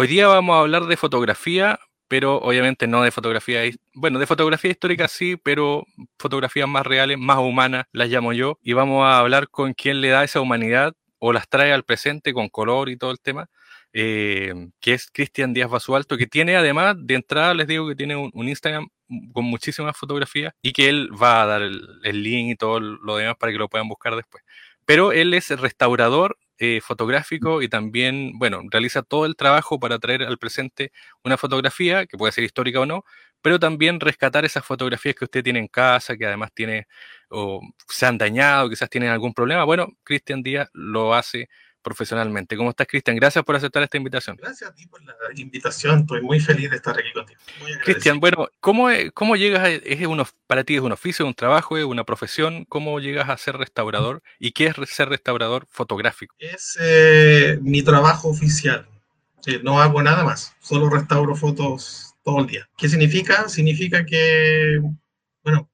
Hoy día vamos a hablar de fotografía, pero obviamente no de fotografía, bueno, de fotografía histórica sí, pero fotografías más reales, más humanas, las llamo yo, y vamos a hablar con quién le da esa humanidad o las trae al presente con color y todo el tema, eh, que es Cristian Díaz Basualto, que tiene además, de entrada les digo que tiene un, Instagram con muchísimas fotografías y que él va a dar el link y todo lo demás para que lo puedan buscar después. Pero él es restaurador eh, fotográfico y también, bueno, realiza todo el trabajo para traer al presente una fotografía, que puede ser histórica o no, pero también rescatar esas fotografías que usted tiene en casa, que además tiene o se han dañado, quizás tienen algún problema. Bueno, Cristian Díaz lo hace profesionalmente. ¿Cómo estás, Cristian? Gracias por aceptar esta invitación. Gracias a ti por la invitación. Estoy muy feliz de estar aquí contigo. Cristian, bueno, ¿cómo, cómo llegas? A, es uno, para ti es un oficio, un trabajo, es una profesión. ¿Cómo llegas a ser restaurador? ¿Y qué es ser restaurador fotográfico? Es eh, mi trabajo oficial. Eh, no hago nada más. Solo restauro fotos todo el día. ¿Qué significa? Significa que, bueno,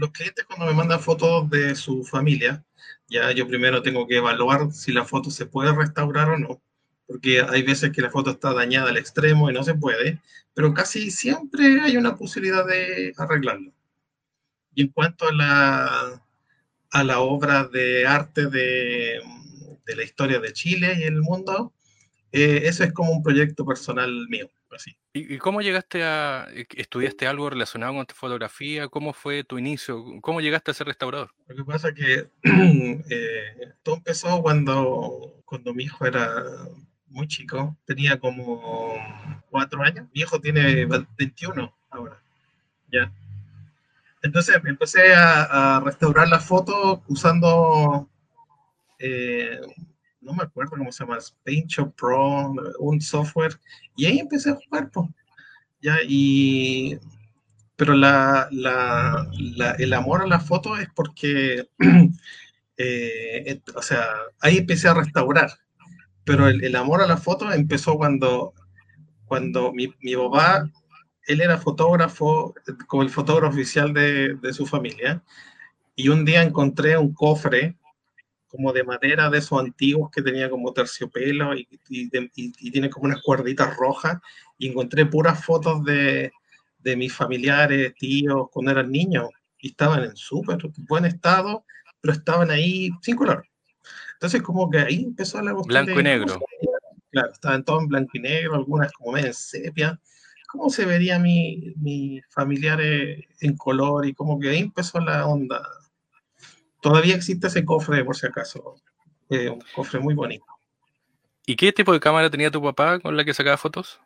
los clientes cuando me mandan fotos de su familia, ya yo primero tengo que evaluar si la foto se puede restaurar o no, porque hay veces que la foto está dañada al extremo y no se puede, pero casi siempre hay una posibilidad de arreglarlo. Y en cuanto a la, a la obra de arte de, de la historia de Chile y el mundo, eh, eso es como un proyecto personal mío. Así. ¿Y, cómo llegaste a, eh, estudiaste algo relacionado con tu fotografía? ¿Cómo fue tu inicio? ¿Cómo llegaste a ser restaurador? Lo que pasa es que eh, todo empezó cuando, cuando mi hijo era muy chico, tenía como cuatro años, mi hijo tiene 21 ahora, ya. Entonces empecé a, restaurar las fotos usando, eh, no me acuerdo cómo se llama, PaintShop Pro, un software, y ahí empecé a jugar, pues. Ya, y, pero la, la, el amor a la foto es porque, eh, o sea, ahí empecé a restaurar, pero el, el, amor a la foto empezó cuando, cuando mi, mi papá, él era fotógrafo, como el fotógrafo oficial de, de su familia, y un día encontré un cofre como de madera de esos antiguos que tenía como terciopelo y, y, tiene como unas cuerditas rojas. Y encontré puras fotos de, de mis familiares, tíos, cuando eran niños. Y estaban en súper buen estado, pero estaban ahí sin color. Entonces, como que ahí empezó la búsqueda. Blanco y negro. Claro, estaban todos en blanco y negro, algunas como en sepia. ¿Cómo se vería mi, mi familiares en color? Y como que ahí empezó la onda Todavía existe ese cofre, por si acaso. Eh, un cofre muy bonito. ¿Y qué tipo de cámara tenía tu papá con la que sacaba fotos?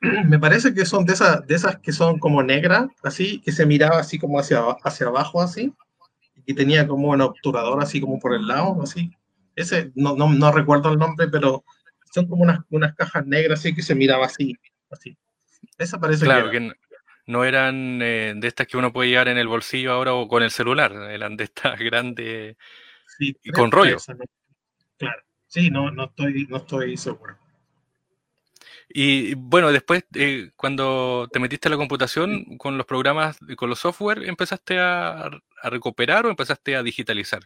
Me parece que son de esas, de esas que son como negras, así, que se miraba así como hacia, hacia abajo, así, y tenía como un obturador así como por el lado, así. Ese, no, no, no recuerdo el nombre, pero son como unas, unas cajas negras así que se miraba así, así. Esa parece claro, que, no eran eh, de estas que uno puede llevar en el bolsillo ahora o con el celular, eran de estas grandes y con rollo. Claro, sí, no, no, estoy, no estoy seguro. Y bueno, después, eh, cuando te metiste a la computación con los programas, con los software, ¿empezaste a, recuperar o empezaste a digitalizar?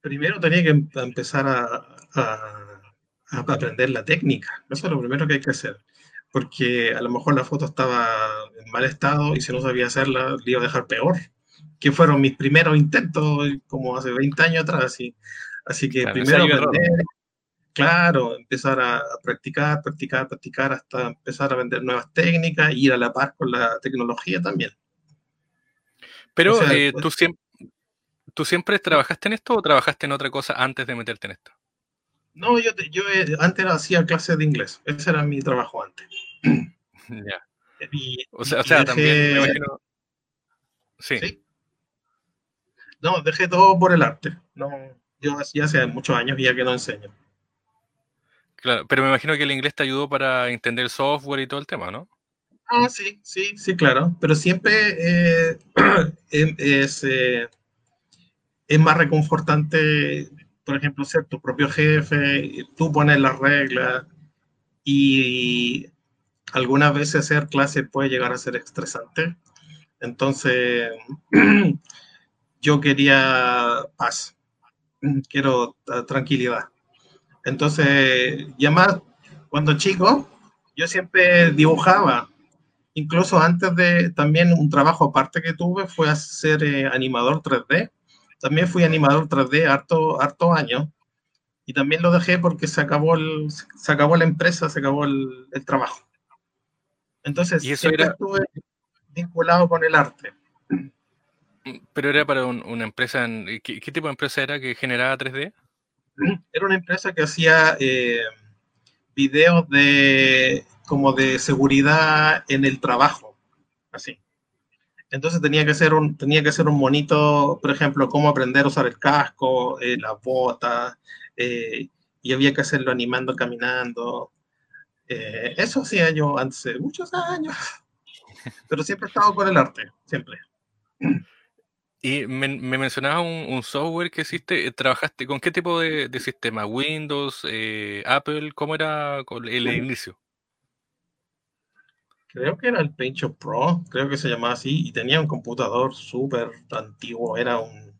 Primero tenía que em, empezar a, a, aprender la técnica. Eso es lo primero que hay que hacer porque a lo mejor la foto estaba en mal estado y si no sabía hacerla, le iba a dejar peor. Que fueron mis primeros intentos, como hace 20 años atrás. Así, así que primero aprender, claro, empezar a, practicar, practicar, practicar, hasta empezar a vender nuevas técnicas, ir a la par con la tecnología también. Pero eh, ¿tú, siempre, ¿tú siempre trabajaste en esto o trabajaste en otra cosa antes de meterte en esto? No, yo, yo eh, antes hacía clases de inglés. Ese era mi trabajo antes. Ya. o sea, o sea también me imagino. Sí. No, dejé todo por el arte. No, yo ya hace muchos años ya que no enseño. Claro, pero me imagino que el inglés te ayudó para entender el software y todo el tema, ¿no? Ah, sí, sí, sí, claro. Pero siempre eh, em, es, eh, es más reconfortante por ejemplo, ser tu propio jefe, tú pones las reglas y algunas veces hacer clase puede llegar a ser estresante. Entonces, yo quería paz, quiero tranquilidad. Entonces, ya más, cuando chico, yo siempre dibujaba. Incluso antes de, también un trabajo aparte que tuve fue ser eh, animador 3D. También fui animador 3D harto, harto años. Y también lo dejé porque se acabó, el, se acabó la empresa, se acabó el, el trabajo. Entonces, ¿Y eso era... estuve vinculado con el arte. ¿Pero era para un, una empresa? En, ¿qué, ¿qué, tipo de empresa era que generaba 3D? Era una empresa que hacía eh, videos de como de seguridad en el trabajo, así. Entonces tenía que ser un, tenía que ser un monito, por ejemplo, cómo aprender a usar el casco, eh, las botas, eh, y había que hacerlo animando, caminando. Eh, eso hacía yo hace muchos años, pero siempre he estado con el arte, siempre. Y me, me mencionabas un, un, software que hiciste, ¿trabajaste con qué tipo de, de sistema? ¿Windows, eh, Apple? ¿Cómo era el, inicio? Creo que era el PaintShop Pro, creo que se llamaba así, y tenía un computador súper antiguo, era un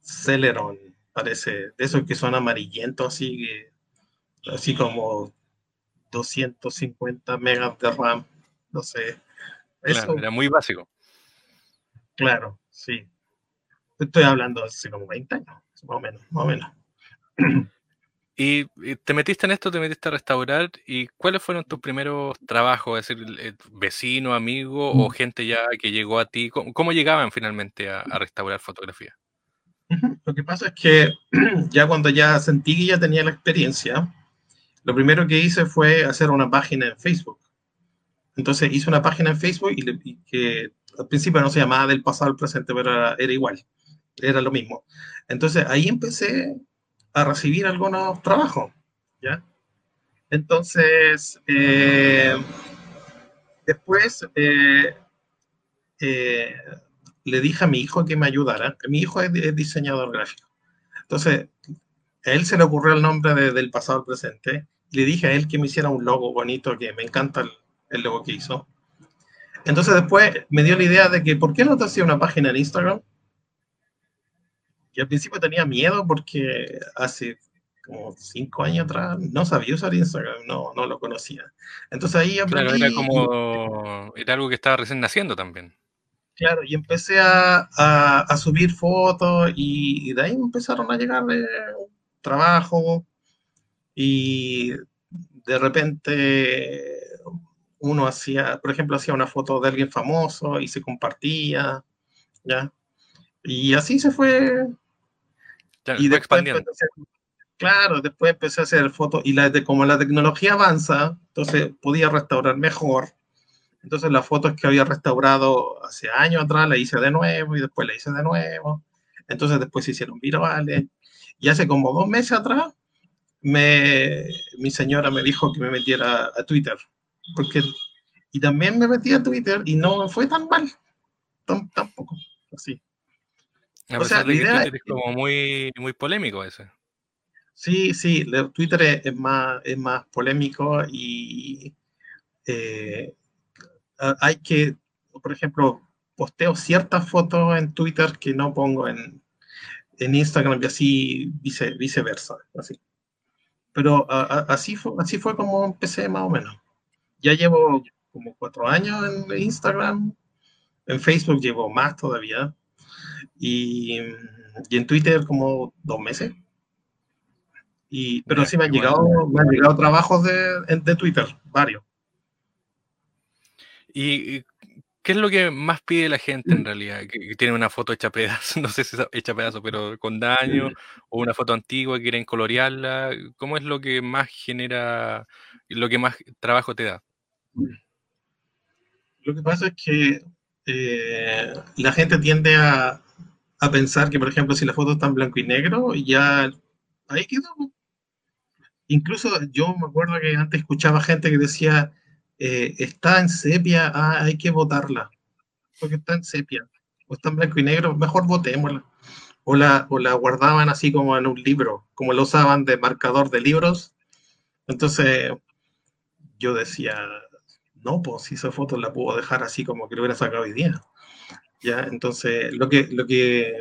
Celeron, parece, de esos que son amarillentos, así, que, así como 250 megas de RAM, no sé. Eso, claro, era muy básico. Claro, sí. Estoy hablando hace como 20 años, más o menos, más o menos. Y, te metiste en esto, te metiste a restaurar, ¿y cuáles fueron tus primeros trabajos? Es decir, eh, vecino, amigo o gente ya que llegó a ti. ¿Cómo, cómo llegaban finalmente a, a, restaurar fotografía? Lo que pasa es que ya cuando ya sentí que ya tenía la experiencia, lo primero que hice fue hacer una página en Facebook. Entonces hice una página en Facebook y, y que al principio no se llamaba del pasado al presente, pero era, era igual, era lo mismo. Entonces ahí empecé a recibir algunos trabajos, ¿ya? Entonces, eh, después eh, eh, le dije a mi hijo que me ayudara. Mi hijo es, es, diseñador gráfico. Entonces, a él se le ocurrió el nombre de, del pasado al presente. Le dije a él que me hiciera un logo bonito, que me encanta el, el logo que hizo. Entonces después me dio la idea de que, ¿por qué no te hacía una página en Instagram? Y al principio tenía miedo porque hace como cinco años atrás no sabía usar Instagram, no, no lo conocía. Entonces ahí aprendí. Claro, era como, era algo que estaba recién naciendo también. Claro, y empecé a, a, a subir fotos y, y, de ahí empezaron a llegar eh, trabajo y de repente uno hacía, por ejemplo, hacía una foto de alguien famoso y se compartía, ¿ya? Y así se fue. Ya, y después hacer, claro, después empecé a hacer fotos y la, de, como la tecnología avanza, entonces podía restaurar mejor. Entonces las fotos que había restaurado hace años atrás la hice de nuevo y después la hice de nuevo. Entonces después se hicieron virales. Y hace como dos meses atrás, me, mi señora me dijo que me metiera a Twitter porque y también me metí a Twitter y no fue tan mal, tampoco, así. A o sea, la idea Twitter es como muy, muy polémico ese. Sí, sí, Twitter es, es más, es más polémico y eh, hay que, por ejemplo, posteo ciertas fotos en Twitter que no pongo en, en Instagram y así vice, viceversa, así. Pero a, a, así, fue, así fue como empecé más o menos ya llevo como cuatro años en Instagram, en Facebook llevo más todavía, y, y en Twitter como dos meses. Y, pero Mira, sí me han, llegado, bueno. me han llegado trabajos de, de Twitter, varios. ¿Y qué es lo que más pide la gente en realidad? Que, tiene una foto hecha pedazo, no sé si es hecha pedazo, pero con daño, o una foto antigua, quieren colorearla. ¿Cómo es lo que más genera, lo que más trabajo te da? Lo que pasa es que eh, la gente tiende a, a, pensar que, por ejemplo, si la foto está en blanco y negro, ya ahí quedó. Incluso yo me acuerdo que antes escuchaba gente que decía, eh, está en sepia, ah, hay que votarla, porque está en sepia, o está en blanco y negro, mejor votémosla. O la, o la guardaban así como en un libro, como lo usaban de marcador de libros. Entonces, yo decía, no, pues si esa foto la puedo dejar así como que lo hubiera sacado hoy día. ¿Ya? Entonces, lo que, lo, que,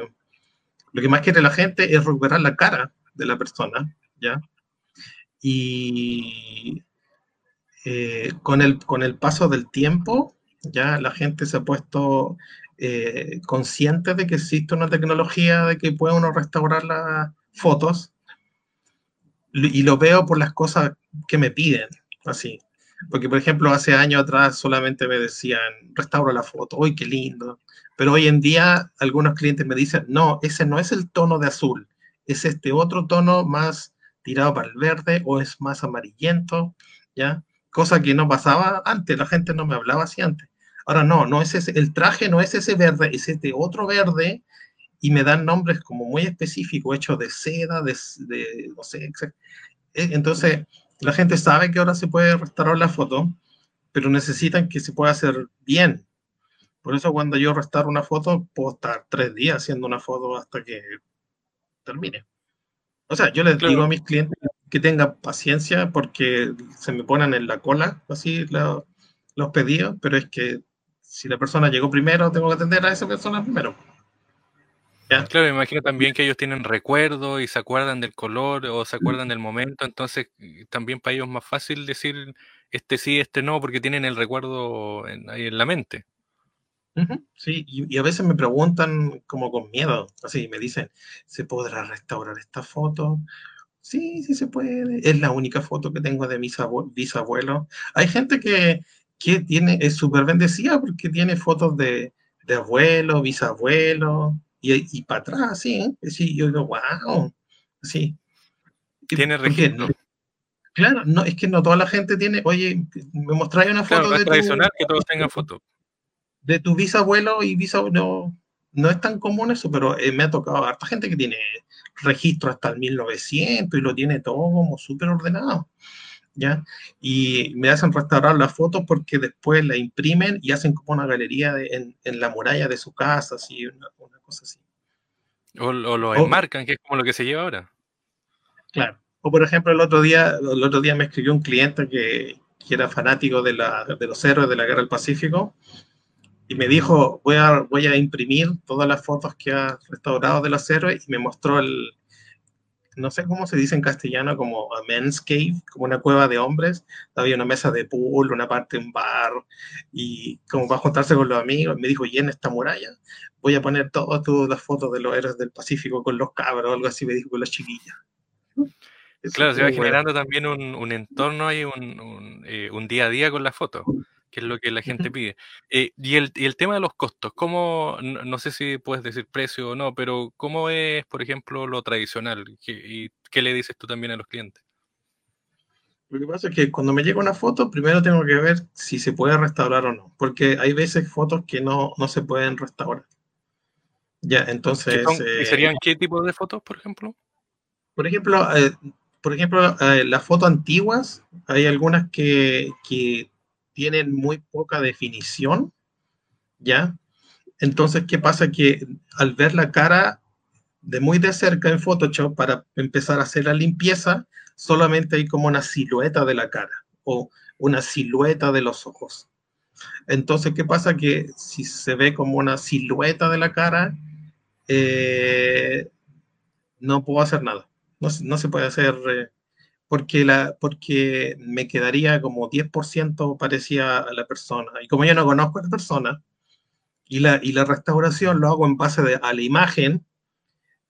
lo que más quiere la gente es recuperar la cara de la persona, ¿ya? Y eh, con, el, con el paso del tiempo, ya la gente se ha puesto eh, consciente de que existe una tecnología de que puede uno restaurar las fotos y lo veo por las cosas que me piden, así. Porque, por ejemplo, hace años atrás solamente me decían, restaura la foto, uy, qué lindo. Pero hoy en día algunos clientes me dicen, no, ese no es el tono de azul, es este otro tono más tirado para el verde o es más amarillento, ¿ya? Cosa que no pasaba antes, la gente no me hablaba así antes. Ahora no, no es ese, el traje no es ese verde, es este otro verde y me dan nombres como muy específicos, hechos de seda, de, de no sé, eh, entonces la gente sabe que ahora se puede restaurar la foto, pero necesitan que se pueda hacer bien. Por eso cuando yo restauro una foto, puedo estar tres días haciendo una foto hasta que termine. O sea, yo les digo a mis clientes que tengan paciencia porque se me ponen en la cola así los pedidos, pero es que si la persona llegó primero, tengo que atender a esa persona primero. Claro, me imagino también que ellos tienen recuerdos y se acuerdan del color o se acuerdan del momento, entonces también para ellos es más fácil decir este sí, este no, porque tienen el recuerdo ahí en la mente. Sí, y, a veces me preguntan como con miedo, así me dicen, ¿se podrá restaurar esta foto? Sí, sí se puede. Es la única foto que tengo de mis bisabuelos. Hay gente que, que tiene, es súper bendecida porque tiene fotos de, de abuelo, bisabuelo, y, y para atrás, sí, ¿eh? sí, yo digo, wow, sí. Tiene registro. Claro, no, es que no toda la gente tiene, oye, me mostráis una foto de tradicional que todos tengan fotos. De tu bisabuelo y bisabuelo, no, es tan común eso, pero eh, me ha tocado harta gente que tiene registro hasta el 1900 y lo tiene todo como súper ordenado. ¿Ya? Y me hacen restaurar las fotos porque después la imprimen y hacen como una galería en, en, la muralla de su casa, así, una, así. O, lo enmarcan, que es como lo que se lleva ahora. Claro. O por ejemplo, el otro día, el otro día me escribió un cliente que, que era fanático de, la, de, los héroes de la Guerra del Pacífico y me dijo, voy a, voy a imprimir todas las fotos que ha restaurado de los héroes y me mostró el, no sé cómo se dice en castellano, como a men's cave, como una cueva de hombres. Había una mesa de pool, una parte un bar, y como para juntarse con los amigos, me dijo, y en esta muralla voy a poner todas las fotos de los héroes del Pacífico con los cabros, algo así me dijo con los chiquillos. claro, se va generando también un, entorno ahí, un, eh, un, día a día con las fotos que es lo que la gente pide. Eh, y, el, y, el, tema de los costos, ¿cómo, no, sé si puedes decir precio o no, pero ¿cómo es, por ejemplo, lo tradicional? ¿Y qué le dices tú también a los clientes? Lo que pasa es que cuando me llega una foto, primero tengo que ver si se puede restaurar o no, porque hay veces fotos que no, no se pueden restaurar. Ya, entonces... ¿Y serían eh, qué tipo de fotos, por ejemplo? Por ejemplo, eh, por ejemplo las fotos antiguas, hay algunas que, que tienen muy poca definición, ¿ya? Entonces, ¿qué pasa? Que al ver la cara de muy de cerca en Photoshop para empezar a hacer la limpieza, solamente hay como una silueta de la cara o una silueta de los ojos. Entonces, ¿qué pasa? Que si se ve como una silueta de la cara, eh, no puedo hacer nada. No, no se puede hacer eh, porque, la, porque me quedaría como 10% parecía a la persona. Y como yo no conozco a la persona, y la, y la restauración lo hago en base de, a la imagen,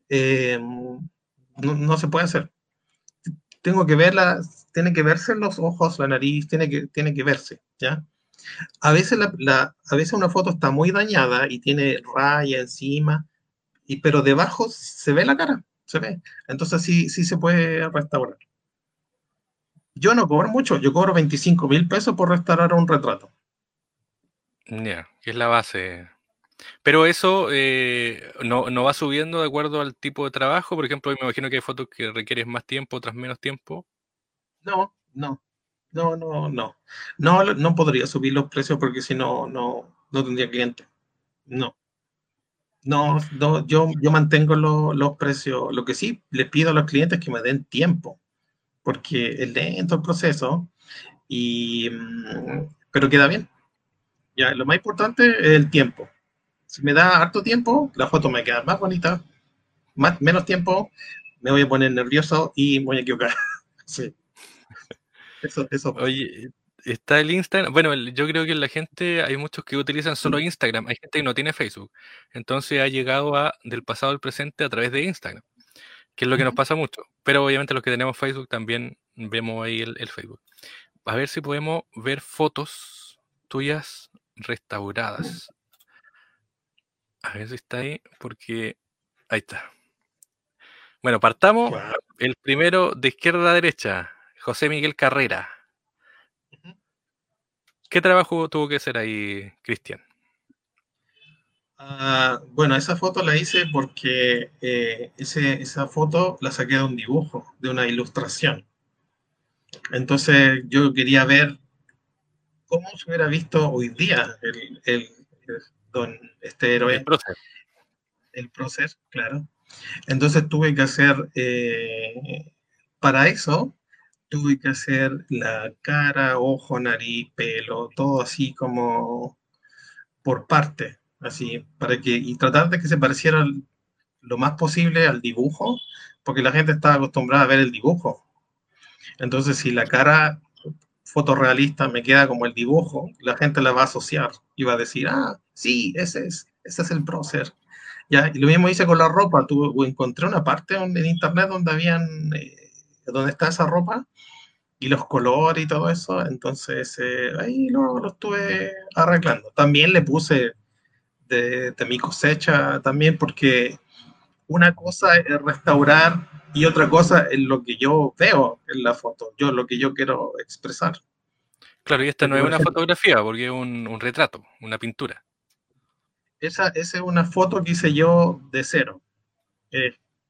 eh, no, no, se puede hacer. Tengo que verla, tiene que verse los ojos, la nariz, tiene que, tiene que verse, ¿ya? A veces, la, la, a veces una foto está muy dañada y tiene raya encima, y, pero debajo se ve la cara, se ve. Entonces sí, sí se puede restaurar. Yo no cobro mucho, yo cobro 25 mil pesos por restaurar un retrato. Ya, que es la base. Pero eso eh, no, va subiendo de acuerdo al tipo de trabajo. Por ejemplo, me imagino que hay fotos que requieren más tiempo, otras menos tiempo. No, no, no, no, no. No, no podría subir los precios porque si no, no, no tendría cliente. No. No, no yo, yo mantengo los precios. Lo que sí les pido a los clientes es que me den tiempo porque es lento el proceso, y, mm, pero queda bien. Ya, lo más importante es el tiempo. Si me da harto tiempo, la foto me queda más bonita, más, menos tiempo, me voy a poner nervioso y voy a equivocar. sí. Eso, eso. Oye, está el Instagram. Bueno, yo creo que la gente, hay muchos que utilizan solo Instagram, hay gente que no tiene Facebook. Entonces ha llegado a del pasado al presente a través de Instagram, que es lo que nos pasa mucho. Pero obviamente los que tenemos Facebook también vemos ahí el, el Facebook. A ver si podemos ver fotos tuyas restauradas. A ver si está ahí, porque ahí está. Bueno, partamos. El primero de izquierda a derecha, José Miguel Carrera. ¿Qué trabajo tuvo que hacer ahí, Cristian? Ah, bueno, esa foto la hice porque eh, esa foto la saqué de un dibujo, de una ilustración. Entonces yo quería ver cómo se hubiera visto hoy día el, don, este héroe. El prócer. El prócer, claro. Entonces tuve que hacer, eh, para eso, tuve que hacer la cara, ojo, nariz, pelo, todo así como por parte, así, para que, y tratar de que se pareciera lo más posible al dibujo, porque la gente está acostumbrada a ver el dibujo. Entonces, si la cara fotorrealista me queda como el dibujo, la gente la va a asociar y va a decir, ah, sí, ese es, ese es el prócer. Ya, y lo mismo hice con la ropa, tuve, encontré una parte en internet donde habían, eh, donde está esa ropa y los colores y todo eso, entonces eh, ahí lo, lo, estuve arreglando. También le puse de, de mi cosecha también porque una cosa es restaurar y otra cosa es lo que yo veo en la foto, yo lo que yo quiero expresar. Claro, y esta no es una fotografía, porque es un, un retrato, una pintura. Esa, esa, es una foto que hice yo de cero.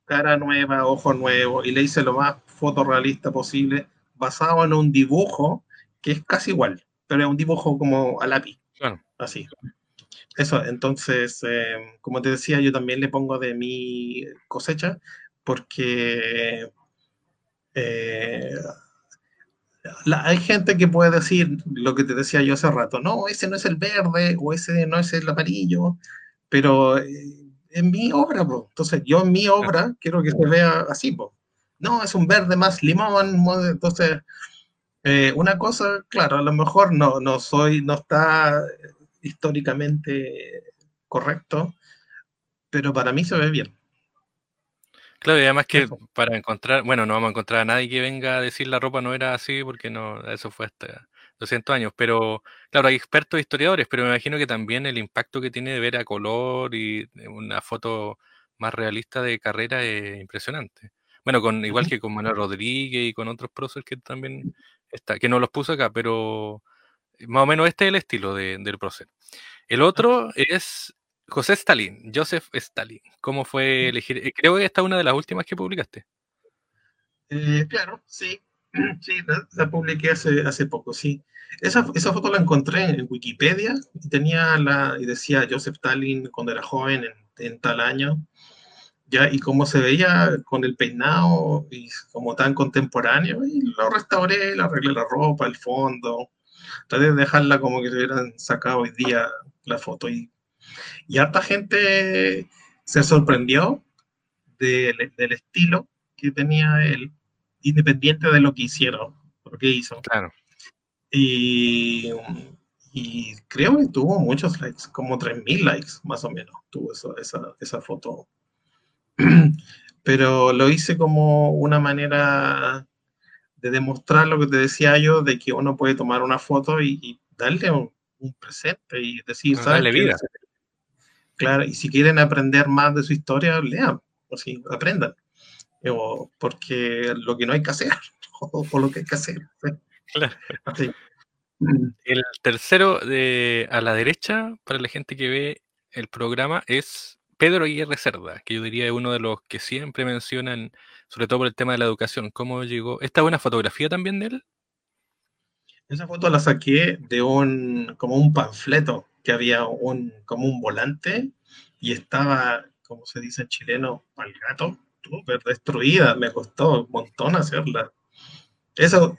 cara nueva, ojo nuevo, y le hice lo más fotorrealista posible, basado en un dibujo que es casi igual, pero es un dibujo como a lápiz. Claro. Así. Eso, entonces, eh, como te decía, yo también le pongo de mi cosecha, porque eh, hay gente que puede decir lo que te decía yo hace rato, no, ese no es el verde o ese no es el amarillo, pero eh, en mi obra, entonces yo en mi obra quiero que se vea así, no, es un verde más limón, entonces eh, una cosa, claro, a lo mejor no, no soy, no está históricamente correcto, pero para mí se ve bien. Claro, y además que para encontrar, bueno, no vamos a encontrar a nadie que venga a decir la ropa no era así, porque no, eso fue hasta 200 años, pero claro, hay expertos historiadores, pero me imagino que también el impacto que tiene de ver a color y una foto más realista de carrera es impresionante. Bueno, con igual que con Manuel Rodríguez y con otros próceres que también está, que no los puse acá, pero más o menos este es el estilo del prócer. El otro es José Stalin, Joseph Stalin. ¿Cómo fue elegir? Eh, creo que esta es una de las últimas que publicaste. Eh, claro, sí. Sí, la, publiqué hace, hace poco, sí. Esa, esa, foto la encontré en Wikipedia y tenía la, y decía Joseph Stalin cuando era joven en, tal año. Ya, y cómo se veía con el peinado y como tan contemporáneo, y lo restauré, le arreglé la ropa, el fondo, traté de dejarla como que se hubieran sacado hoy día la foto y y harta gente se sorprendió del estilo que tenía él, independiente de lo que hicieron, lo que hizo. Claro. Y, y creo que tuvo muchos likes, como 3.000 likes más o menos, tuvo esa, esa foto. Pero lo hice como una manera de demostrar lo que te decía yo, de que uno puede tomar una foto y, darle un, presente y decir, Darle vida. Claro, y si quieren aprender más de su historia, lean, o si aprendan. O porque lo que no hay que hacer, o, lo que hay que hacer. Claro. El tercero de, a la derecha, para la gente que ve el programa, es Pedro Aguirre Cerda, que yo diría es uno de los que siempre mencionan, sobre todo por el tema de la educación. ¿Cómo llegó? ¿Esta es una fotografía también de él? Esa foto la saqué de un, como un panfleto que había un, como un volante y estaba, como se dice en chileno, al gato, súper destruida. Me costó un montón hacerla. Eso,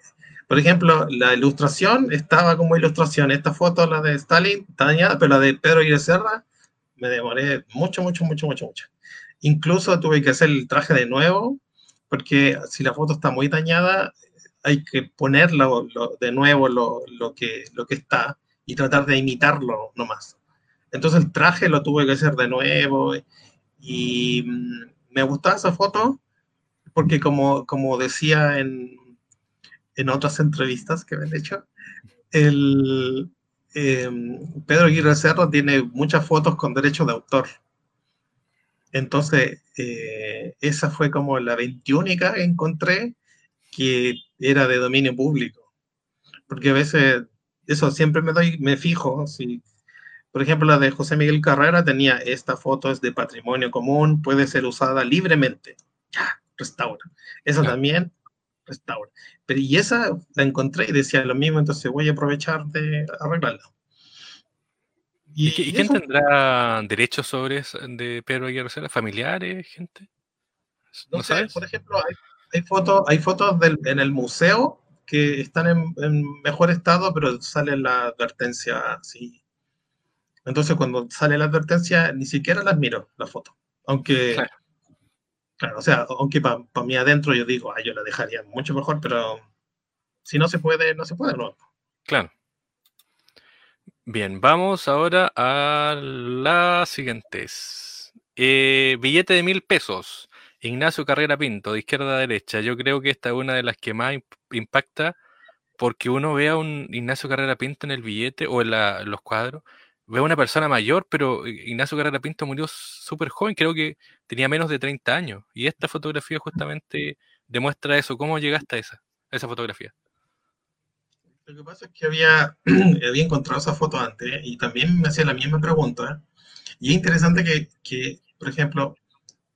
por ejemplo, la ilustración estaba como ilustración. Esta foto, la de Stalin, está dañada, pero la de Pedro de Serra, me demoré mucho, mucho, mucho, mucho, mucho. Incluso tuve que hacer el traje de nuevo, porque si la foto está muy dañada, hay que ponerlo de nuevo lo, lo, que, lo que está y tratar de imitarlo nomás. Entonces el traje lo tuve que hacer de nuevo y mm, me gustaba esa foto porque como, como decía en, en otras entrevistas que me han hecho, el, em, Pedro Aguirre Cerro tiene muchas fotos con derecho de autor. Entonces, eh, esa fue como la 21 que encontré que era de dominio público. Porque a veces, eso siempre me doy, me fijo, si, por ejemplo, la de José Miguel Carrera tenía esta foto es de patrimonio común, puede ser usada libremente. Ya, restaura. Esa también, restaura. Pero y esa la encontré y decía lo mismo, entonces voy a aprovechar de arreglarla. ¿Y, quién tendrá derechos sobre eso de Pedro Aguirre ¿Familiares, gente? ¿No, sabes? Por ejemplo, hay, hay fotos, hay fotos del, en el museo que están en, mejor estado, pero sale la advertencia así. Entonces, cuando sale la advertencia, ni siquiera las miro, la foto. Aunque, claro, o sea, aunque para mí adentro yo digo, ah, yo la dejaría mucho mejor, pero si no se puede, no se puede, no. Claro. Bien, vamos ahora a las siguientes. Eh, billete de mil pesos. Ignacio Carrera Pinto, de izquierda a derecha. Yo creo que esta es una de las que más impacta porque uno ve a un Ignacio Carrera Pinto en el billete o en, los cuadros, ve a una persona mayor, pero Ignacio Carrera Pinto murió súper joven, creo que tenía menos de 30 años. Y esta fotografía justamente demuestra eso. ¿Cómo llegaste a esa, esa fotografía? Lo que pasa es que había, había encontrado esa foto antes y también me hacía la misma pregunta. Y es interesante que, que por ejemplo,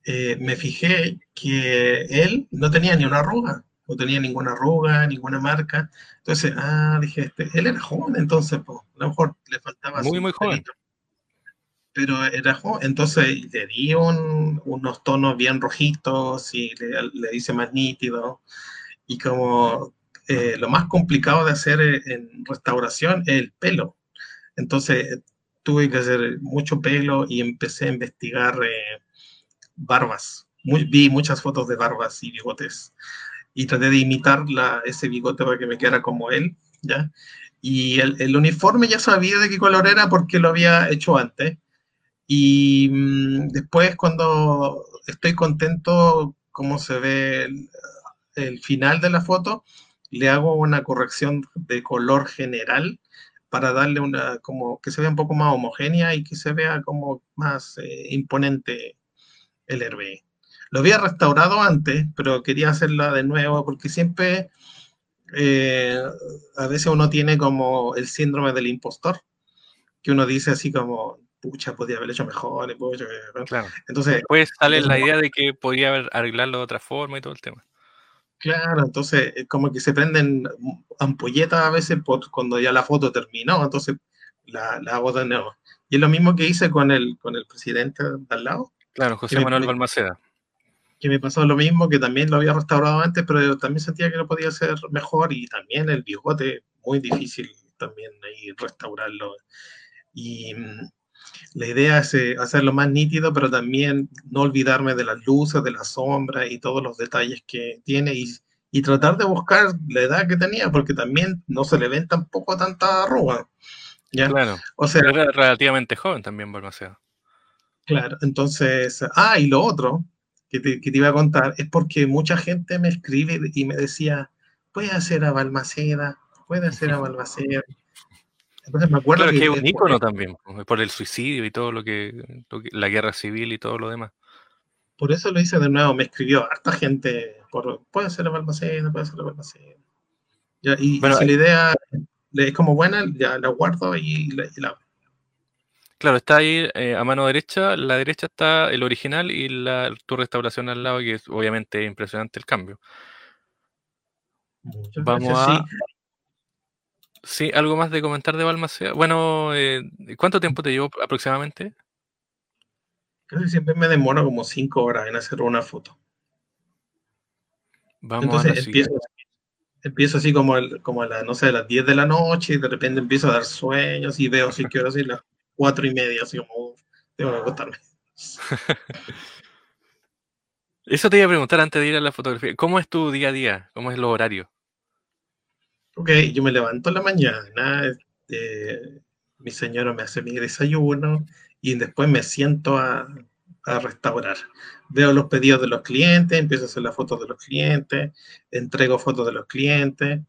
eh, me fijé que él no tenía ni una arruga, no tenía ninguna arruga, ninguna marca. Entonces, ah, dije, este, él era joven, entonces, pues, a lo mejor le faltaba... Muy, muy joven. pero era joven, entonces le di unos tonos bien rojitos y le, le hice más nítido. Y como eh, lo más complicado de hacer en restauración es el pelo. Entonces tuve que hacer mucho pelo y empecé a investigar eh, barbas. vi muchas fotos de barbas y bigotes y traté de imitar ese bigote para que me quedara como él, ¿ya? Y el, uniforme ya sabía de qué color era porque lo había hecho antes. Y mm, después cuando estoy contento cómo se ve el, el, final de la foto, le hago una corrección de color general para darle una, como que se vea un poco más homogénea y que se vea como más eh, imponente el RBE. Lo había restaurado antes, pero quería hacerla de nuevo porque siempre, eh, a veces uno tiene como el síndrome del impostor, que uno dice así como, pucha, podía haberlo hecho mejor. Claro. Entonces, Después sale la idea de que podría haber arreglarlo de otra forma y todo el tema. Claro, entonces como que se prenden ampolletas a veces cuando ya la foto terminó, entonces la, la, hago de nuevo. Y es lo mismo que hice con el, con el presidente de al lado. Claro, José Manuel Balmaceda. Que me pasó lo mismo, que también lo había restaurado antes, pero también sentía que lo podía hacer mejor y también el bigote, muy difícil también ahí restaurarlo. Y mm, la idea es eh, hacerlo más nítido, pero también no olvidarme de las luces, de la sombra y todos los detalles que tiene y, y tratar de buscar la edad que tenía, porque también no se le ven tampoco tanta arruga. ¿ya? Claro. O sea, era relativamente joven también, Balmaceda. Claro, entonces, ah, y lo otro que te, que te, iba a contar es porque mucha gente me escribe y me decía, puede hacer a Balmaceda, puede hacer a Balmaceda. Entonces me acuerdo que, es un ícono también, por el suicidio y todo lo que, la guerra civil y todo lo demás. Por eso lo hice de nuevo, me escribió harta gente, por, puede ser a Balmaceda, puede ser a Balmaceda. Ya, y, si la idea es como buena, ya la guardo y la, y la Claro, está ahí eh, a mano derecha, la derecha está el original y la, tu restauración al lado, que es obviamente impresionante el cambio. Vamos a... Sí. algo más de comentar de Balmaceda. Bueno, eh, ¿cuánto tiempo te llevó aproximadamente? Casi siempre me demoro como cinco horas en hacer una foto. Vamos Entonces empiezo, empiezo, así como, como a, la, no sé, a las 10 de la noche y de repente empiezo a dar sueños y veo si quiero decir las cuatro y media, así como tengo que acostarme. Eso te iba a preguntar antes de ir a la fotografía. ¿Cómo es tu día a día? ¿Cómo es el horario? Ok, yo me levanto en la mañana, este, mi señora me hace mi desayuno y después me siento a, a restaurar. Veo los pedidos de los clientes, empiezo a hacer las fotos de los clientes, entrego fotos de los clientes,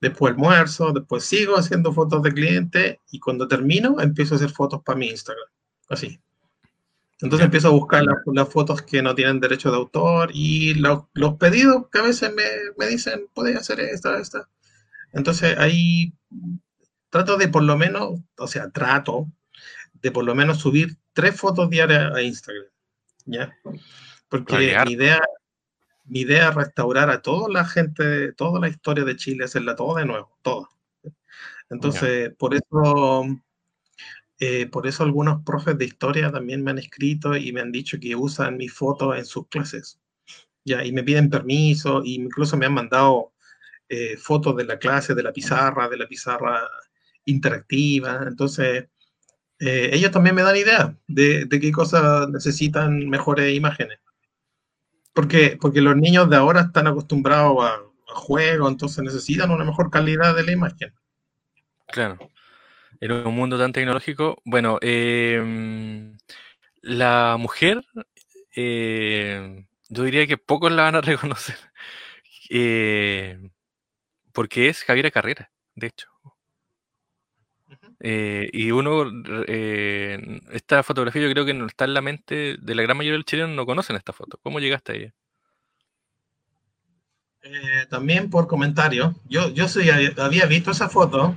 después almuerzo, después sigo haciendo fotos de clientes y cuando termino empiezo a hacer fotos para mi Instagram. Así. Entonces empiezo a buscar las, fotos que no tienen derecho de autor y los, pedidos que a veces me, me dicen, puedes hacer esta, esta. Entonces ahí trato de por lo menos, o sea, trato de por lo menos subir tres fotos diarias a Instagram. ¿Ya? Porque mi idea, mi idea es restaurar a toda la gente, toda la historia de Chile, hacerla todo de nuevo, toda. Entonces, por eso, eh, por eso algunos profes de historia también me han escrito y me han dicho que usan mi foto en sus clases. Ya, y me piden permiso, y incluso me han mandado eh, fotos de la clase, de la pizarra, de la pizarra interactiva. Entonces, eh, ellos también me dan idea de, qué cosas necesitan mejores imágenes. Porque, porque los niños de ahora están acostumbrados a, a juegos, entonces necesitan una mejor calidad de la imagen. Claro. En un mundo tan tecnológico, bueno, em, la mujer, eh, yo diría que pocos la van a reconocer. Eh, porque es Javiera Carrera, de hecho. Eh, y uno, eh, esta fotografía yo creo que no está en la mente de la gran mayoría del chileno, no conocen esta foto. ¿Cómo llegaste a ella? Eh, también por comentario. Yo, yo sí había visto esa foto,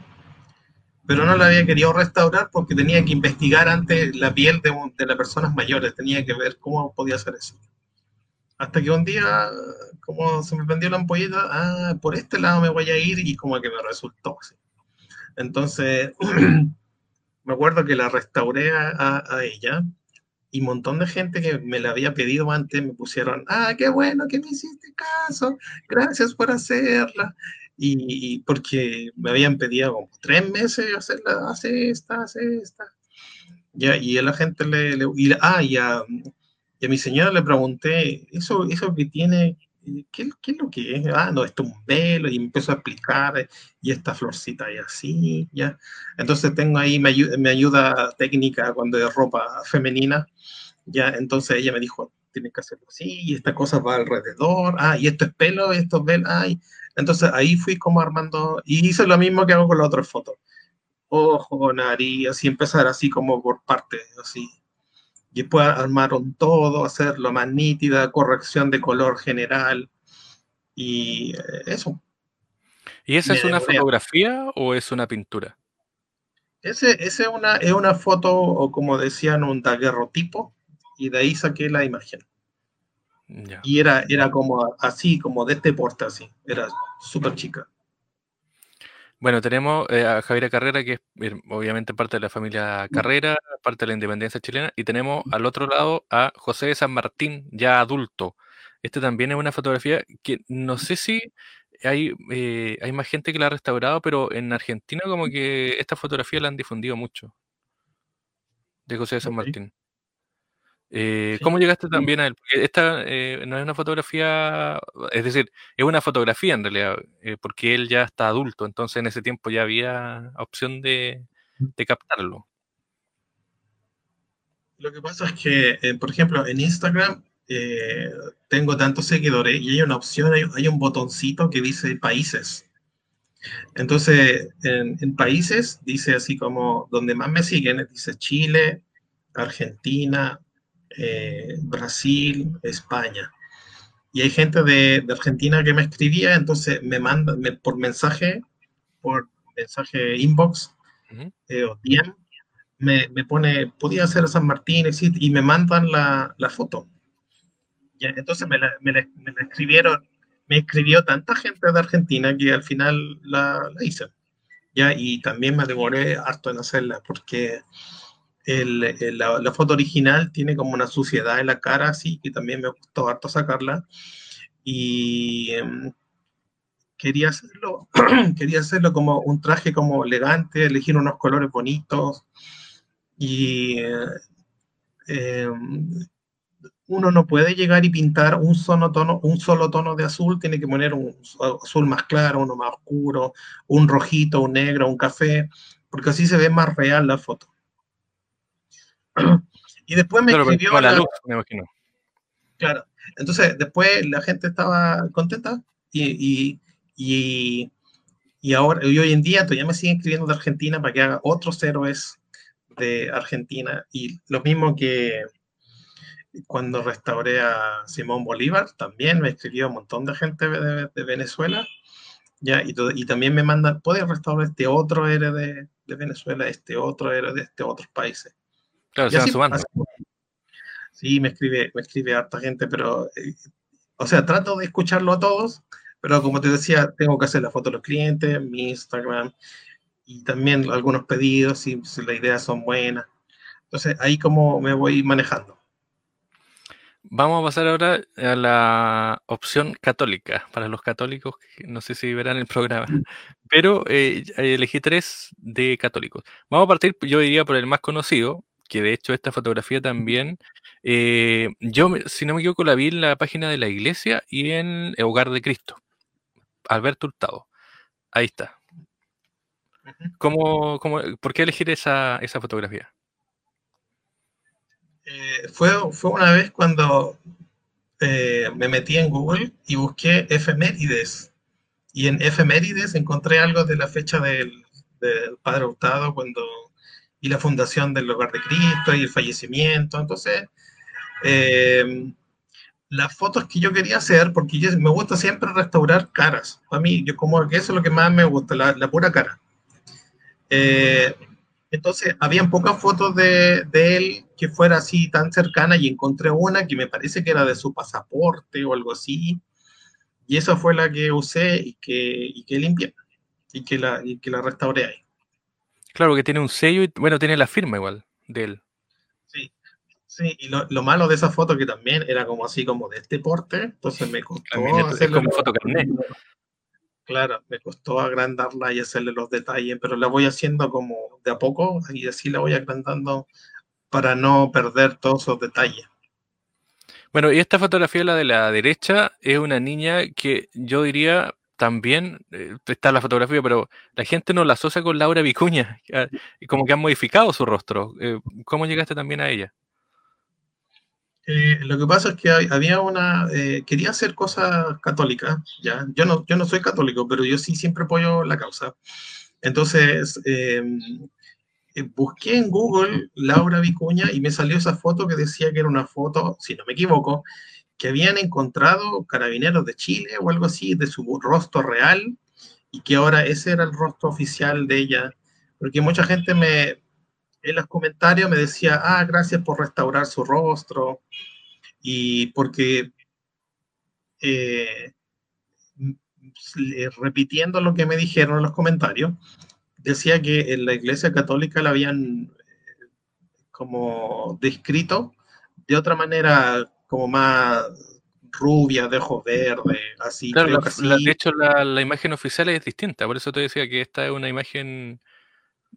pero no la había querido restaurar porque tenía que investigar antes la piel de, de las personas mayores, tenía que ver cómo podía hacer eso. Hasta que un día, como se me prendió la ampolleta, ah, por este lado me voy a ir y como que me resultó así. Entonces, me acuerdo que la restauré a, ella y un montón de gente que me la había pedido antes me pusieron, ah, qué bueno que me hiciste caso, gracias por hacerla. Y, porque me habían pedido como tres meses hacerla, hace esta, hace esta. Ya, y a la gente le, ah, y a, y a, mi señora le pregunté, eso, eso que tiene, ¿qué, es lo que es? Ah, no, esto es un velo, y me empezó a explicar, y esta florcita y así, ¿ya? Entonces tengo ahí, me ayuda, ayuda técnica cuando es ropa femenina, ¿ya? Entonces ella me dijo, tienes que hacerlo así, y esta cosa va alrededor, ah, y esto es pelo, esto es velo, ay. Entonces ahí fui como armando, y hice lo mismo que hago con la otra foto. Ojo, nariz, así empezar así como por partes, así, y después armaron todo, hacerlo más nítida, corrección de color general y eh, eso. ¿Y esa es una fotografía o es una pintura? Ese, ese es, una, es una foto, o como decían, un daguerrotipo, y de ahí saqué la imagen. Y era, era como así, como de este porte así, era súper chica. Bueno, tenemos eh, a Javiera Carrera, que es obviamente parte de la familia Carrera, parte de la independencia chilena, y tenemos al otro lado a José de San Martín, ya adulto. Este también es una fotografía que no sé si hay, eh, hay más gente que la ha restaurado, pero en Argentina como que esta fotografía la han difundido mucho, de José de San Martín. Eh, ¿Cómo llegaste también a él? Porque esta eh, no es una fotografía, es decir, es una fotografía en realidad, eh, porque él ya está adulto, entonces en ese tiempo ya había opción de, captarlo. Lo que pasa es que, por ejemplo, en Instagram tengo tantos seguidores y hay una opción, hay, un botoncito que dice países. Entonces, en, en, países dice así como, donde más me siguen, dice Chile, Argentina, eh, Brasil, España. Y hay gente de, Argentina que me escribía, entonces me manda por mensaje, por mensaje inbox eh, o DM, me, pone, podía ser San Martín, y me mandan la, foto. Y entonces me la, escribieron, me escribió tanta gente de Argentina que al final la, la hice. ¿ya? Y también me demoré harto en hacerla porque la, foto original tiene como una suciedad en la cara, así que también me gustó harto sacarla. Y em, quería hacerlo, quería hacerlo como un traje como elegante, elegir unos colores bonitos. Y em, uno no puede llegar y pintar un solo tono, un solo tono de azul, tiene que poner un azul más claro, uno más oscuro, un rojito, un negro, un café, porque así se ve más real la foto. Y después me escribió. La, luz, me imagino. Claro. Entonces, después la gente estaba contenta y, y, y, ahora, y hoy en día todavía me siguen escribiendo de Argentina para que haga otros héroes de Argentina. Y lo mismo que cuando restauré a Simón Bolívar, también me escribió un montón de gente de, Venezuela. Ya, y, y, también me mandan, ¿puedes restaurar este otro héroe de, de Venezuela, este otro héroe de este otros países? Claro, se van sumando. Sí, me escribe, me escribe harta gente, pero, eh, o sea, trato de escucharlo a todos, pero como te decía, tengo que hacer la foto de los clientes, mi Instagram, y también algunos pedidos, si, si las ideas son buenas. Entonces, ahí como me voy manejando. Vamos a pasar ahora a la opción católica. Para los católicos, no sé si verán el programa, pero eh, elegí tres de católicos. Vamos a partir, yo diría, por el más conocido, que de hecho esta fotografía también, eh, yo, si no me equivoco, la vi en la página de la iglesia y en el Hogar de Cristo. Alberto Hurtado. Ahí está. ¿Cómo, cómo, por qué elegir esa, esa fotografía? Eh, fue, fue una vez cuando eh, me metí en Google y busqué efemérides. Y en efemérides encontré algo de la fecha del, del Padre Hurtado cuando y la fundación del Hogar de Cristo y el fallecimiento. Entonces, eh, las fotos que yo quería hacer, porque me gusta siempre restaurar caras. Para mí, yo como que eso es lo que más me gusta, la, la pura cara. Eh, entonces, habían pocas fotos de, de, él que fuera así tan cercana y encontré una que me parece que era de su pasaporte o algo así. Y esa fue la que usé y que, y que limpié y que la, y que la restauré ahí. Claro, que tiene un sello y, bueno, tiene la firma igual de él. Sí, sí, y lo, lo malo de esa foto que también era como así, como de este porte, entonces me costó hacerle como foto carnet. Claro, me costó agrandarla y hacerle los detalles, pero la voy haciendo como de a poco y así la voy agrandando para no perder todos esos detalles. Bueno, y esta fotografía, la de la derecha, es una niña que yo diría también eh, está la fotografía, pero la gente no la asocia con Laura Vicuña, como que han modificado su rostro. Eh, ¿Cómo llegaste también a ella? Eh, lo que pasa es que había una, quería hacer cosas católicas, ¿ya? Yo no, yo no soy católico, pero yo sí siempre apoyo la causa. Entonces, em, busqué en Google Laura Vicuña y me salió esa foto que decía que era una foto, si no me equivoco, que habían encontrado carabineros de Chile o algo así de su rostro real y que ahora ese era el rostro oficial de ella, porque mucha gente me en los comentarios me decía, ah, gracias por restaurar su rostro y porque eh, repitiendo lo que me dijeron en los comentarios, decía que en la Iglesia Católica la habían eh, como descrito de otra manera como más rubia, de ojos verdes, así. Claro, de hecho la, imagen oficial es distinta, por eso te decía que esta es una imagen,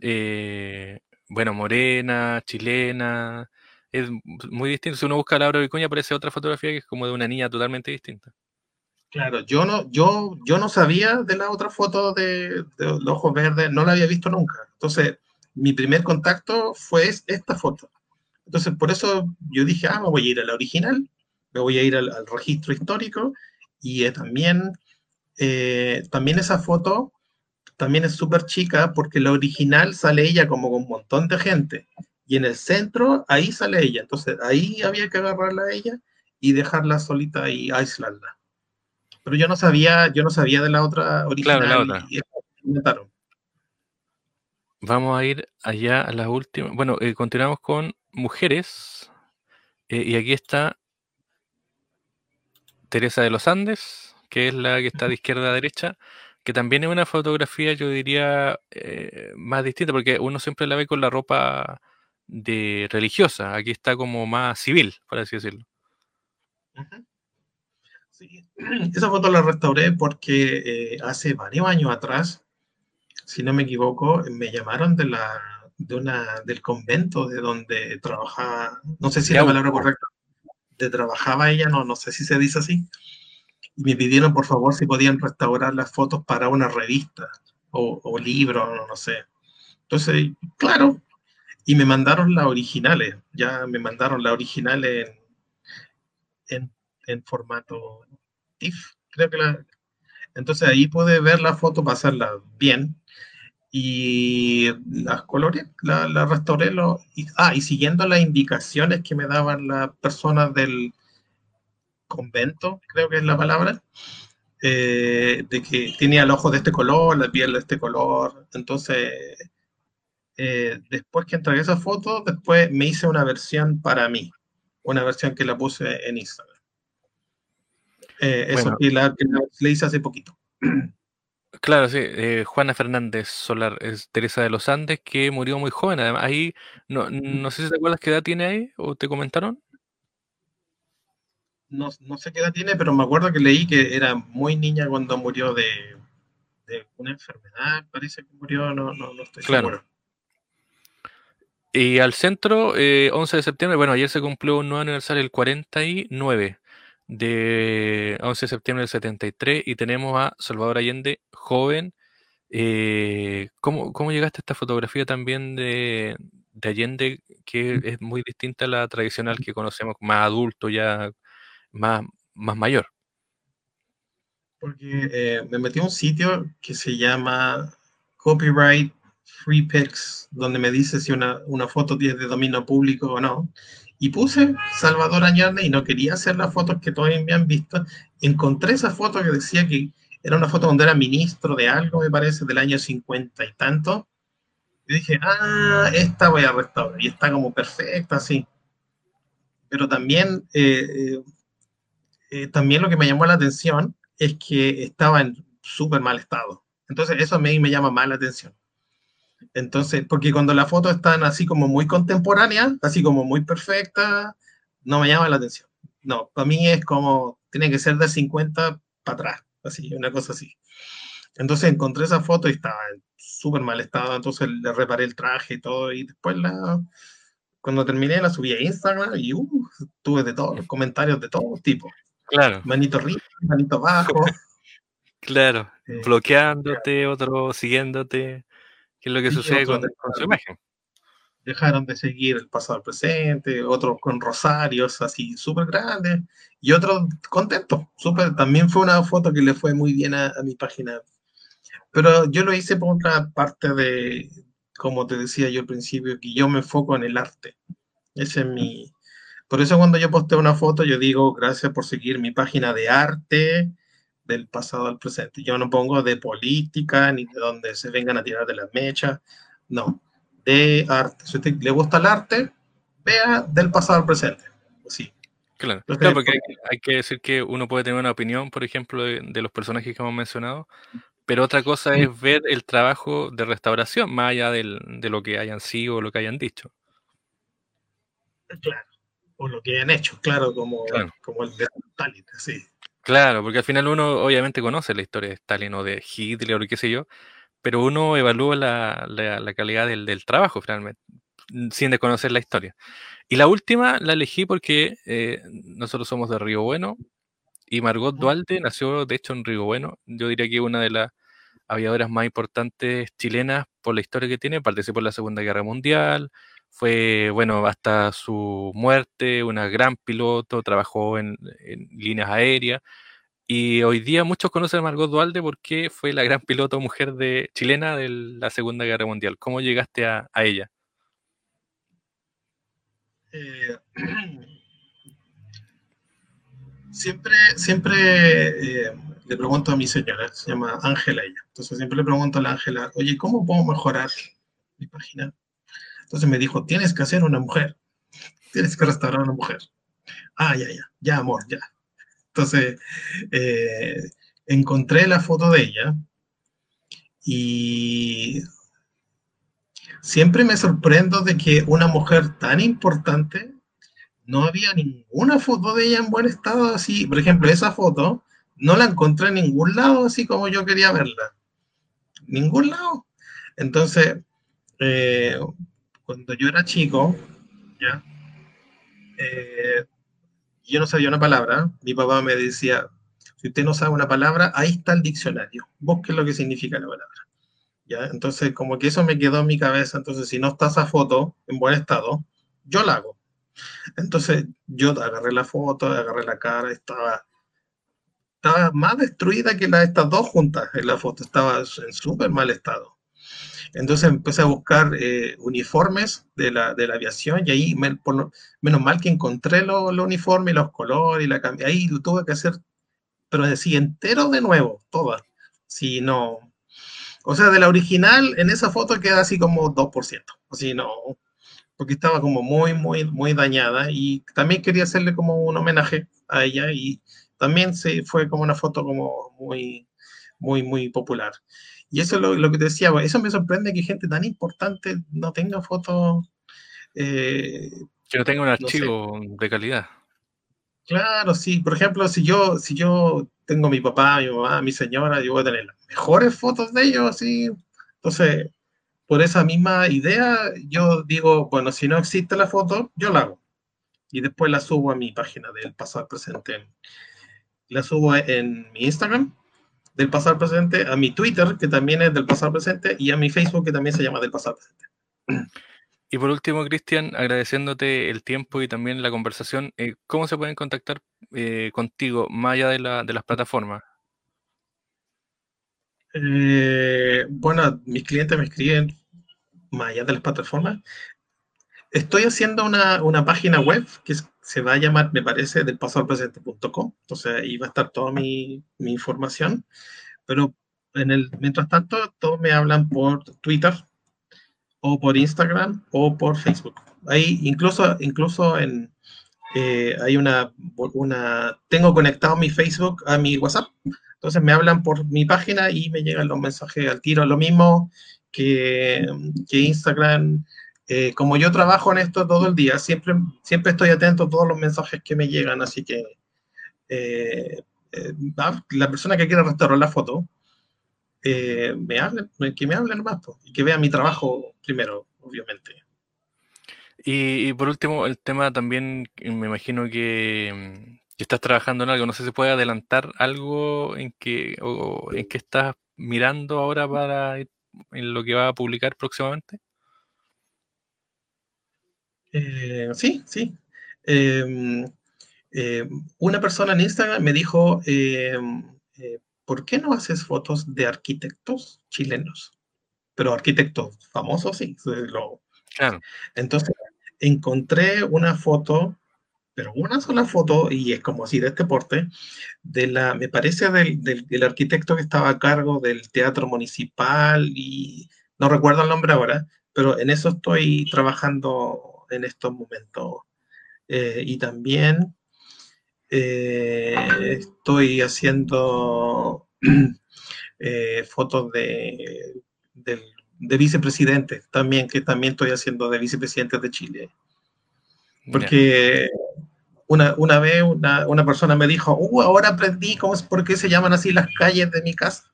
eh, bueno, morena, chilena, es muy distinta. Si uno busca a Laura Vicuña aparece otra fotografía que es como de una niña totalmente distinta. Claro, yo no, yo, yo no sabía de la otra foto de, de los ojos verdes, no la había visto nunca. Entonces, mi primer contacto fue esta foto. Entonces, por eso yo dije, ah, me voy a ir a la original, me voy a ir al, registro histórico y eh, también, eh, también esa foto también es súper chica porque la original sale ella como con un montón de gente y en el centro ahí sale ella. Entonces, ahí había que agarrarla a ella y dejarla solita y aislarla. Pero yo no sabía, yo no sabía de la otra original. Claro, la otra. Y, Vamos a ir allá a las últimas. Bueno, eh, continuamos con mujeres. Eh, y aquí está Teresa de los Andes, que es la que está de izquierda a derecha, que también es una fotografía, yo diría, eh, más distinta, porque uno siempre la ve con la ropa de religiosa. Aquí está como más civil, por así decirlo. Esa foto la restauré porque hace varios años atrás si no me equivoco, me llamaron de la de una del convento de donde trabajaba, no sé si es la palabra correcta, trabajaba ella, no, no sé si se dice así, y me pidieron por favor si podían restaurar las fotos para una revista o, o libro, no, no sé. Entonces, claro, y me mandaron las originales, ya me mandaron las originales en, en, formato TIFF, creo que la... Entonces ahí pude ver la foto, pasarla bien, y las colores, la, la restauré, lo, y, ah, y siguiendo las indicaciones que me daban las personas del convento, creo que es la palabra, eh, de que tenía el ojo de este color, la piel de este color, entonces eh, después que entregué esa foto, después me hice una versión para mí, una versión que la puse en Instagram. Eh, eso que, la, que le hice hace poquito. Claro, sí. Eh, Juana Fernández Solar es Teresa de los Andes, que murió muy joven. Además, ahí, no, no sé si te acuerdas qué edad tiene ahí, o te comentaron. No, no sé qué edad tiene, pero me acuerdo que leí que era muy niña cuando murió de, de una enfermedad, parece que murió, no, no, no estoy claro. seguro. Y al centro, eh, 11 de septiembre, bueno, ayer se cumplió un nuevo aniversario, el 49 de 11 de septiembre del 73, y tenemos a Salvador Allende, joven. Eh, ¿cómo, ¿cómo, llegaste a esta fotografía también de, de, Allende, que es muy distinta a la tradicional que conocemos, más adulto, ya más, más mayor? Porque eh, me metí a un sitio que se llama Copyright Free Pics, donde me dice si una, una foto tiene de dominio público o no. Y puse Salvador Añarde y no quería hacer las fotos que todos me han visto. Encontré esa foto que decía que era una foto donde era ministro de algo, me parece, del año 50 y tanto. Y dije, ah, esta voy a restaurar. Y está como perfecta, así. Pero también, eh, eh, eh, también lo que me llamó la atención es que estaba en súper mal estado. Entonces, eso a mí me llama más la atención. Entonces, porque cuando las fotos están así como muy contemporáneas, así como muy perfectas, no me llama la atención. No, para mí es como, tiene que ser de 50 para atrás, así, una cosa así. Entonces encontré esa foto y estaba en súper mal estado, entonces le reparé el traje y todo, y después la, cuando terminé la subí a Instagram y uh, tuve de todos los comentarios de todos tipos. Claro. Manito arriba, manito abajo. claro, eh, bloqueándote, otro siguiéndote es lo que sucede con, su imagen. Dejaron de seguir el pasado al presente, otros con rosarios así súper grandes y otros contentos. Super, también fue una foto que le fue muy bien a, mi página. Pero yo lo hice por otra parte de, como te decía yo al principio, que yo me enfoco en el arte. Ese es mi... Por eso cuando yo posteo una foto, yo digo, gracias por seguir mi página de arte, del pasado al presente. Yo no pongo de política ni de donde se vengan a tirar de las mechas, no, de arte. Si a usted le gusta el arte, vea del pasado al presente. Sí. Claro, claro porque hay, que decir que uno puede tener una opinión, por ejemplo, de, los personajes que hemos mencionado, pero otra cosa es ver el trabajo de restauración, más allá del, de lo que hayan sido o lo que hayan dicho. Claro, o lo que hayan hecho, claro, como, como el de Stalin, sí. Claro, porque al final uno obviamente conoce la historia de Stalin o de Hitler o qué sé yo, pero uno evalúa la, la, calidad del, del, trabajo finalmente, sin desconocer la historia. Y la última la elegí porque eh, nosotros somos de Río Bueno y Margot Duarte nació de hecho en Río Bueno. Yo diría que una de las aviadoras más importantes chilenas por la historia que tiene, participó en la Segunda Guerra Mundial, fue, bueno, hasta su muerte, una gran piloto, trabajó en, líneas aéreas. Y hoy día muchos conocen a Margot Dualde porque fue la gran piloto mujer chilena de la Segunda Guerra Mundial. ¿Cómo llegaste a, ella? Eh, siempre siempre eh, le pregunto a mi señora, se llama Ángela ella. Entonces siempre le pregunto a la Ángela, oye, ¿cómo puedo mejorar mi página? Entonces me dijo, tienes que hacer una mujer, tienes que restaurar una mujer. Ah, ya, ya, ya, amor, ya. Entonces, eh, encontré la foto de ella y siempre me sorprendo de que una mujer tan importante no había ninguna foto de ella en buen estado así. Por ejemplo, esa foto no la encontré en ningún lado así como yo quería verla. Ningún lado. Entonces, eh, cuando yo era chico, ¿ya? Eh, yo no sabía una palabra, mi papá me decía, si usted no sabe una palabra, ahí está el diccionario, busque lo que significa la palabra. ¿Ya? Entonces, como que eso me quedó en mi cabeza, entonces si no está esa foto en buen estado, yo la hago. Entonces, yo agarré la foto, agarré la cara, estaba, estaba más destruida que la, estas dos juntas en la foto, estaba en súper mal estado. Entonces empecé a buscar eh, uniformes de la, de la, aviación y ahí, menos mal que encontré los lo uniformes, los colores y la Ahí tuve que hacer, pero decía entero de nuevo, todas. Si no. O sea, de la original, en esa foto queda así como 2%. Así no. Porque estaba como muy, muy, muy dañada y también quería hacerle como un homenaje a ella y también se fue como una foto como muy, muy, muy popular. Y eso es lo, que te decía, pues, eso me sorprende que gente tan importante no tenga fotos. Eh, que no tenga un archivo de calidad. Claro, sí. Por ejemplo, si yo, si yo tengo mi papá, mi mamá, mi señora, yo voy a tener las mejores fotos de ellos, así. Entonces, por esa misma idea, yo digo, bueno, si no existe la foto, yo la hago. Y después la subo a mi página del pasado presente. La subo en mi Instagram del pasado presente, a mi Twitter, que también es del pasado presente, y a mi Facebook, que también se llama del pasado presente. Y por último, Cristian, agradeciéndote el tiempo y también la conversación, eh, ¿cómo se pueden contactar eh, contigo más allá de, la, de las plataformas? Eh, bueno, mis clientes me escriben más allá de las plataformas. Estoy haciendo una, una página web que se va a llamar, me parece, del presente.com. Entonces ahí va a estar toda mi, mi, información. Pero en el, mientras tanto, todos me hablan por Twitter o por Instagram o por Facebook. Ahí incluso, incluso en, eh, hay una, una, tengo conectado mi Facebook a mi WhatsApp. Entonces me hablan por mi página y me llegan los mensajes al tiro. Lo mismo que, que Instagram, eh, como yo trabajo en esto todo el día, siempre, siempre estoy atento a todos los mensajes que me llegan, así que eh, eh, la persona que quiera restaurar la foto, me hable, que me hable nomás, y que vea mi trabajo primero, obviamente. Y, por último, el tema también, me imagino que, estás trabajando en algo, no sé si puede adelantar algo en que, o, en que estás mirando ahora para en lo que va a publicar próximamente. Eh, sí, sí. Em, em, una persona en Instagram me dijo, em, eh, ¿por qué no haces fotos de arquitectos chilenos? Pero arquitectos famosos, sí. Entonces, encontré una foto, pero una sola foto, y es como así de este porte, de la, me parece del, del arquitecto que estaba a cargo del teatro municipal, y no recuerdo el nombre ahora, pero en eso estoy trabajando en estos momentos. Eh, y también eh, estoy haciendo eh, fotos de, de, de vicepresidentes, también, que también estoy haciendo de vicepresidentes de Chile. Porque una, una, vez una, una, persona me dijo, uh, ahora aprendí cómo es, por qué se llaman así las calles de mi casa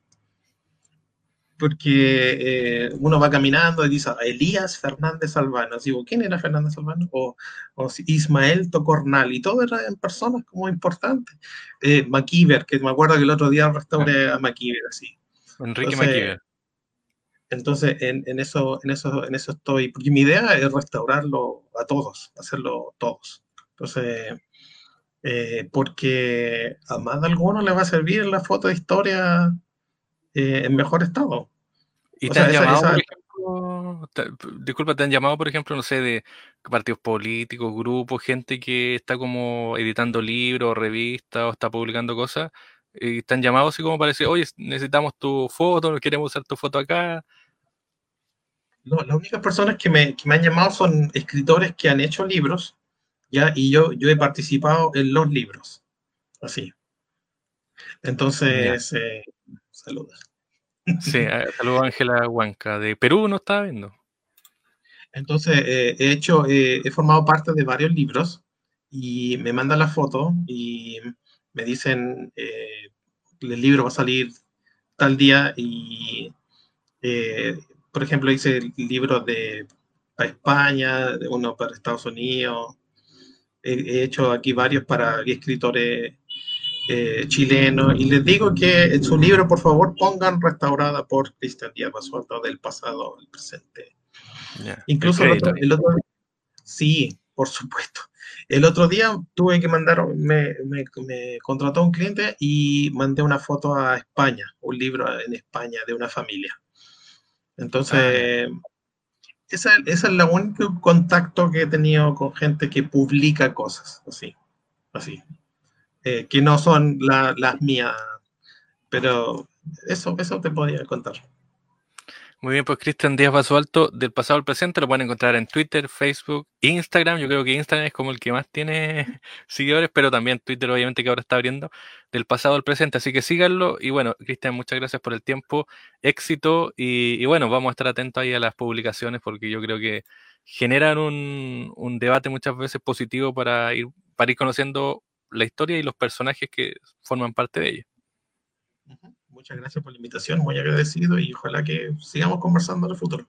porque eh, uno va caminando y dice Elías Fernández Albano. Digo, ¿quién era Fernández Albano? O, Ismael Tocornal, y todo eran personas como importantes. Eh, que me acuerdo que el otro día restauré a MacIver, así. Enrique entonces, Entonces, en, eso, en, eso, en eso estoy, porque mi idea es restaurarlo a todos, hacerlo todos. Entonces, eh, porque a más de alguno le va a servir la foto de historia eh, en mejor estado. ¿Y te han llamado, por ejemplo, disculpa, te han llamado, por ejemplo, no sé, de partidos políticos, grupos, gente que está como editando libros, revistas o está publicando cosas? Y te han llamado así como para decir, oye, necesitamos tu foto, queremos usar tu foto acá. No, las únicas personas que me, que me, han llamado son escritores que han hecho libros, ¿ya? Y yo, yo he participado en los libros, así. Entonces, eh, saludos. Sí, eh, saludos Ángela Huanca, de Perú no estaba viendo. Entonces, eh, he hecho, eh, he formado parte de varios libros y me mandan la foto y me dicen, el libro va a salir tal día y, por ejemplo, hice libros de para España, uno para Estados Unidos, he, hecho aquí varios para escritores eh, chilenos y les digo que en su libro, por favor, pongan restaurada por Cristian Díaz Basualto del pasado al presente. Incluso el otro, el otro, sí, por supuesto. El otro día tuve que mandar, me, me, contrató un cliente y mandé una foto a España, un libro en España de una familia. Entonces, ah, esa, es la único contacto que he tenido con gente que publica cosas, así, así, eh, que no son las mías, pero eso, eso te podía contar. Muy bien, pues Cristian Díaz Paso Alto, del pasado al presente, lo pueden encontrar en Twitter, Facebook, Instagram. Yo creo que Instagram es como el que más tiene seguidores, pero también Twitter, obviamente, que ahora está abriendo del pasado al presente. Así que síganlo. Y bueno, Cristian, muchas gracias por el tiempo, éxito. Y, bueno, vamos a estar atentos ahí a las publicaciones porque yo creo que generan un, un debate muchas veces positivo para ir, para ir conociendo la historia y los personajes que forman parte de ella. Muchas gracias por la invitación, muy agradecido y ojalá que sigamos conversando en el futuro.